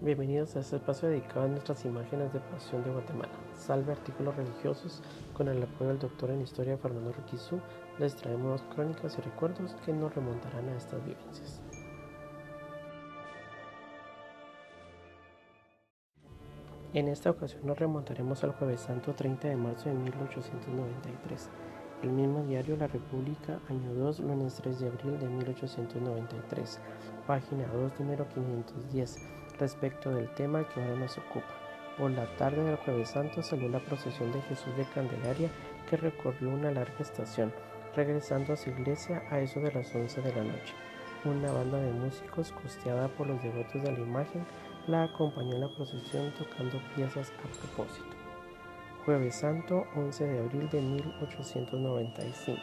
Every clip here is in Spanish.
Bienvenidos a este espacio dedicado a nuestras imágenes de pasión de Guatemala. Salve artículos religiosos. Con el apoyo del doctor en historia Fernando Riquizú, les traemos crónicas y recuerdos que nos remontarán a estas vivencias. En esta ocasión nos remontaremos al jueves santo 30 de marzo de 1893. El mismo diario La República, año 2, lunes 3 de abril de 1893, página 2, número 510 respecto del tema que ahora nos ocupa. Por la tarde del jueves santo salió la procesión de Jesús de Candelaria que recorrió una larga estación, regresando a su iglesia a eso de las 11 de la noche. Una banda de músicos costeada por los devotos de la imagen la acompañó en la procesión tocando piezas a propósito. Jueves Santo, 11 de abril de 1895.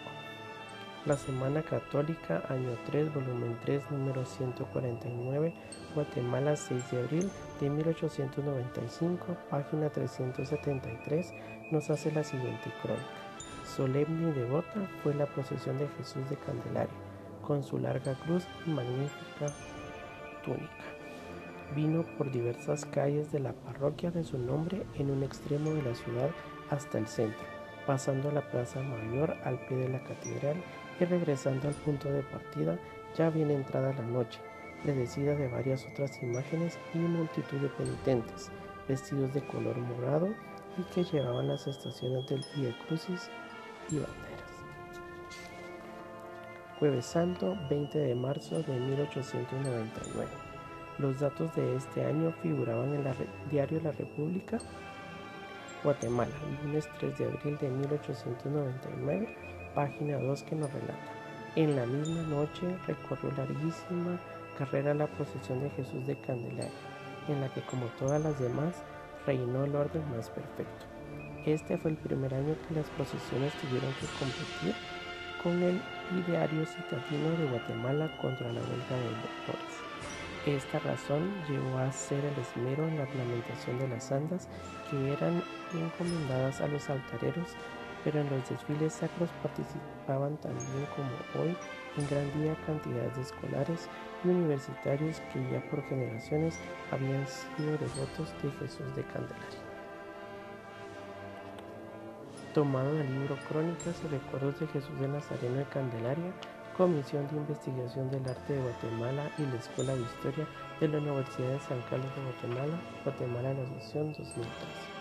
La Semana Católica, año 3, volumen 3, número 149, Guatemala, 6 de abril de 1895, página 373, nos hace la siguiente crónica. Solemne y devota fue la procesión de Jesús de Candelaria, con su larga cruz y magnífica túnica. Vino por diversas calles de la parroquia de su nombre en un extremo de la ciudad hasta el centro, pasando la Plaza Mayor al pie de la catedral y regresando al punto de partida ya bien entrada la noche, predecida de varias otras imágenes y multitud de penitentes, vestidos de color morado y que llevaban las estaciones del Via Crucis y banderas. Jueves Santo, 20 de marzo de 1899. Los datos de este año figuraban en el diario La República, Guatemala, lunes 3 de abril de 1899 página 2 que nos relata. En la misma noche recorrió larguísima carrera la procesión de Jesús de Candelaria, en la que como todas las demás reinó el orden más perfecto. Este fue el primer año que las procesiones tuvieron que competir con el ideario citadino de Guatemala contra la huelga de doctores. Esta razón llevó a ser el esmero en la ornamentación de las andas que eran encomendadas a los altareros pero en los desfiles sacros participaban también como hoy en gran día cantidades de escolares y universitarios que ya por generaciones habían sido devotos de Jesús de Candelaria. Tomado del libro Crónicas y Recuerdos de Jesús de Nazareno de Candelaria, Comisión de Investigación del Arte de Guatemala y la Escuela de Historia de la Universidad de San Carlos de Guatemala, Guatemala la Asunción 2013.